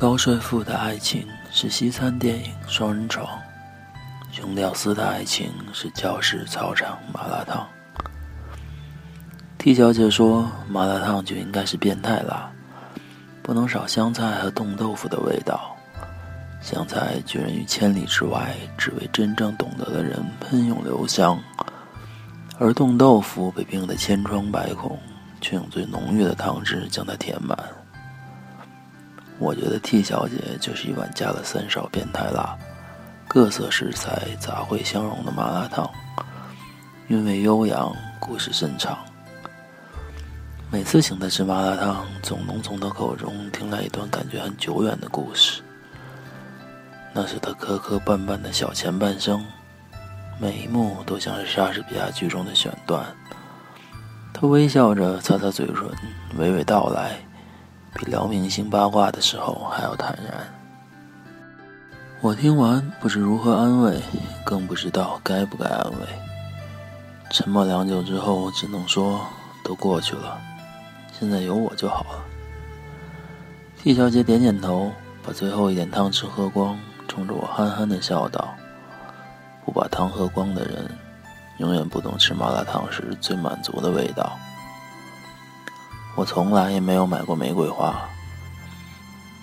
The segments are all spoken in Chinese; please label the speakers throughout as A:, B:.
A: 高帅富的爱情是西餐电影双人床，穷屌丝的爱情是教室操场麻辣烫。T 小姐说，麻辣烫就应该是变态辣，不能少香菜和冻豆腐的味道。香菜拒人于千里之外，只为真正懂得的人喷涌留香；而冻豆腐被冰得千疮百孔，却用最浓郁的汤汁将它填满。我觉得 T 小姐就是一碗加了三勺变态辣、各色食材杂烩相融的麻辣烫，韵味悠扬，故事深长。每次请她吃麻辣烫，总能从她口中听来一段感觉很久远的故事。那是她磕磕绊绊的小前半生，每一幕都像是莎士比亚剧中的选段。她微笑着擦擦嘴唇，娓娓道来。比聊明星八卦的时候还要坦然。我听完不知如何安慰，更不知道该不该安慰。沉默良久之后，只能说都过去了，现在有我就好了。T 小姐点点头，把最后一点汤汁喝光，冲着我憨憨的笑道：“不把汤喝光的人，永远不懂吃麻辣烫时最满足的味道。”我从来也没有买过玫瑰花。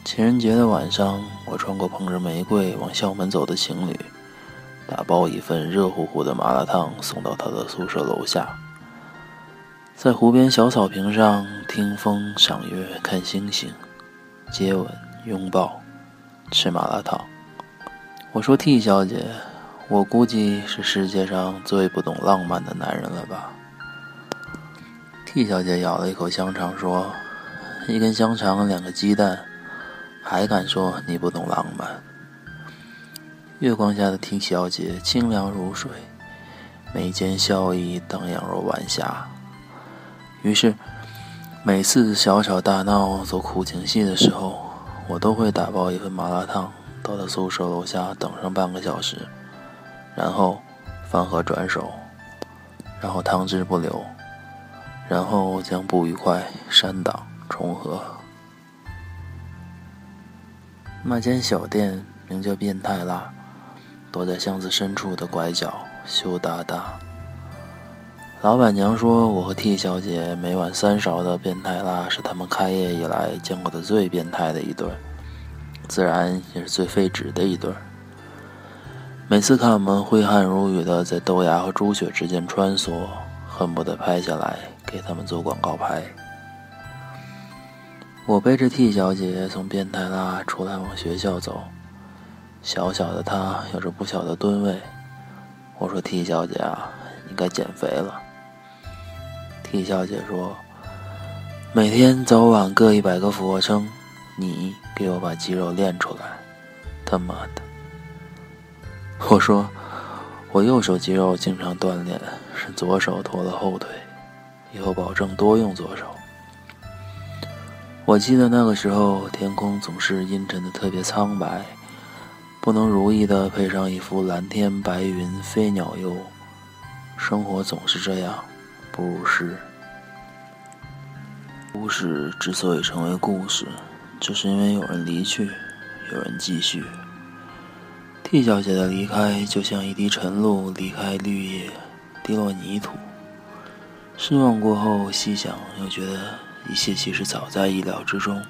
A: 情人节的晚上，我穿过捧着玫瑰往校门走的情侣，打包一份热乎乎的麻辣烫送到他的宿舍楼下，在湖边小草坪上听风赏月看星星，接吻拥抱，吃麻辣烫。我说 T 小姐，我估计是世界上最不懂浪漫的男人了吧。T 小姐咬了一口香肠，说：“一根香肠，两个鸡蛋，还敢说你不懂浪漫？”月光下的 T 小姐清凉如水，眉间笑意荡漾若晚霞。于是，每次小吵大闹、做苦情戏的时候，我都会打包一份麻辣烫到她宿舍楼下等上半个小时，然后饭盒转手，然后汤汁不留。然后将不愉快删档重合。那间小店名叫“变态辣”，躲在巷子深处的拐角，羞答答。老板娘说：“我和 T 小姐每晚三勺的变态辣是他们开业以来见过的最变态的一对，自然也是最费纸的一对。每次看我们挥汗如雨的在豆芽和猪血之间穿梭，恨不得拍下来。”给他们做广告牌。我背着 T 小姐从变态辣出来往学校走，小小的她有着不小的吨位。我说：“T 小姐啊，你该减肥了。”T 小姐说：“每天早晚各一百个俯卧撑，你给我把肌肉练出来。”他妈的！我说：“我右手肌肉经常锻炼，是左手拖了后腿。”以后保证多用左手。我记得那个时候，天空总是阴沉的特别苍白，不能如意的配上一幅蓝天白云飞鸟游。生活总是这样，不如诗。故事之所以成为故事，就是因为有人离去，有人继续。T 小姐的离开，就像一滴晨露离开绿叶，滴落泥土。失望过后，细想又觉得一切其实早在意料之中。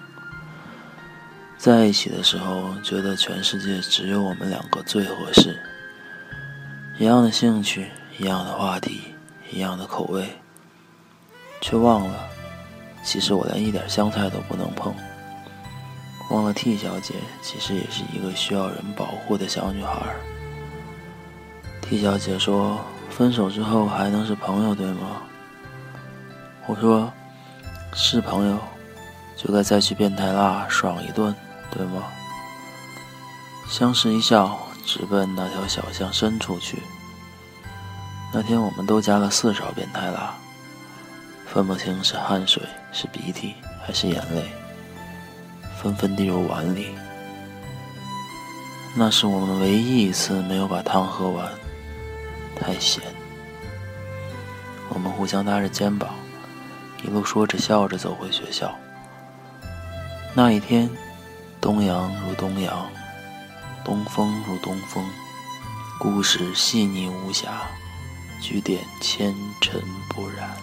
A: 在一起的时候，觉得全世界只有我们两个最合适，一样的兴趣，一样的话题，一样的口味，却忘了，其实我连一点香菜都不能碰。忘了 T 小姐其实也是一个需要人保护的小女孩。T 小姐说：“分手之后还能是朋友，对吗？”我说：“是朋友，就该再去变态辣爽一顿，对吗？”相视一笑，直奔那条小巷深处去。那天我们都加了四勺变态辣，分不清是汗水、是鼻涕还是眼泪，纷纷滴入碗里。那是我们唯一一次没有把汤喝完，太咸。我们互相搭着肩膀。一路说着笑着走回学校。那一天，东阳如东阳，东风如东风，故事细腻无瑕，句点纤尘不染。